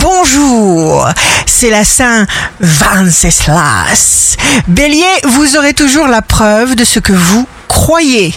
Bonjour, c'est la Saint Venceslas. Bélier, vous aurez toujours la preuve de ce que vous croyez.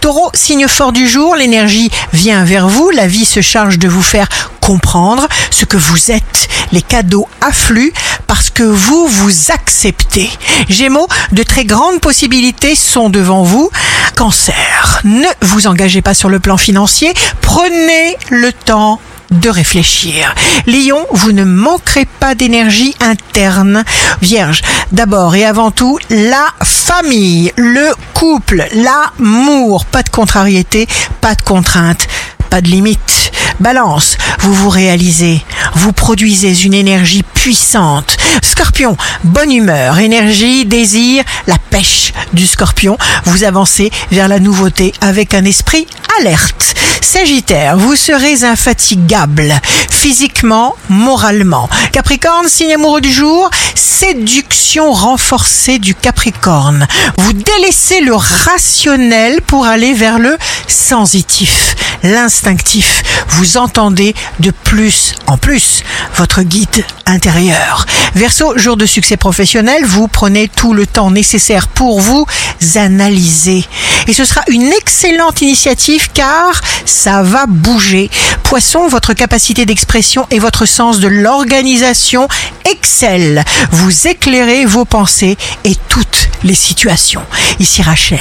Taureau, signe fort du jour, l'énergie vient vers vous, la vie se charge de vous faire comprendre ce que vous êtes. Les cadeaux affluent parce que vous vous acceptez. Gémeaux, de très grandes possibilités sont devant vous. Cancer, ne vous engagez pas sur le plan financier, prenez le temps de réfléchir. Lion, vous ne manquerez pas d'énergie interne. Vierge, d'abord et avant tout, la famille, le couple, l'amour. Pas de contrariété, pas de contrainte, pas de limite. Balance, vous vous réalisez, vous produisez une énergie puissante. Scorpion, bonne humeur, énergie, désir, la pêche du scorpion. Vous avancez vers la nouveauté avec un esprit alerte. Sagittaire, vous serez infatigable, physiquement, moralement. Capricorne, signe amoureux du jour, séduction renforcée du Capricorne. Vous délaissez le rationnel pour aller vers le sensitif, l'instinctif. Vous entendez de plus en plus votre guide intérieur. Verseau, jour de succès professionnel, vous prenez tout le temps nécessaire pour vous analyser. Et ce sera une excellente initiative car ça va bouger. Poisson, votre capacité d'expression et votre sens de l'organisation excellent. Vous éclairez vos pensées et toutes les situations. Ici Rachel,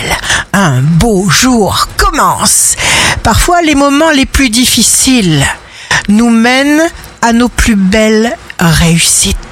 un beau jour commence. Parfois les moments les plus difficiles nous mènent à nos plus belles réussites.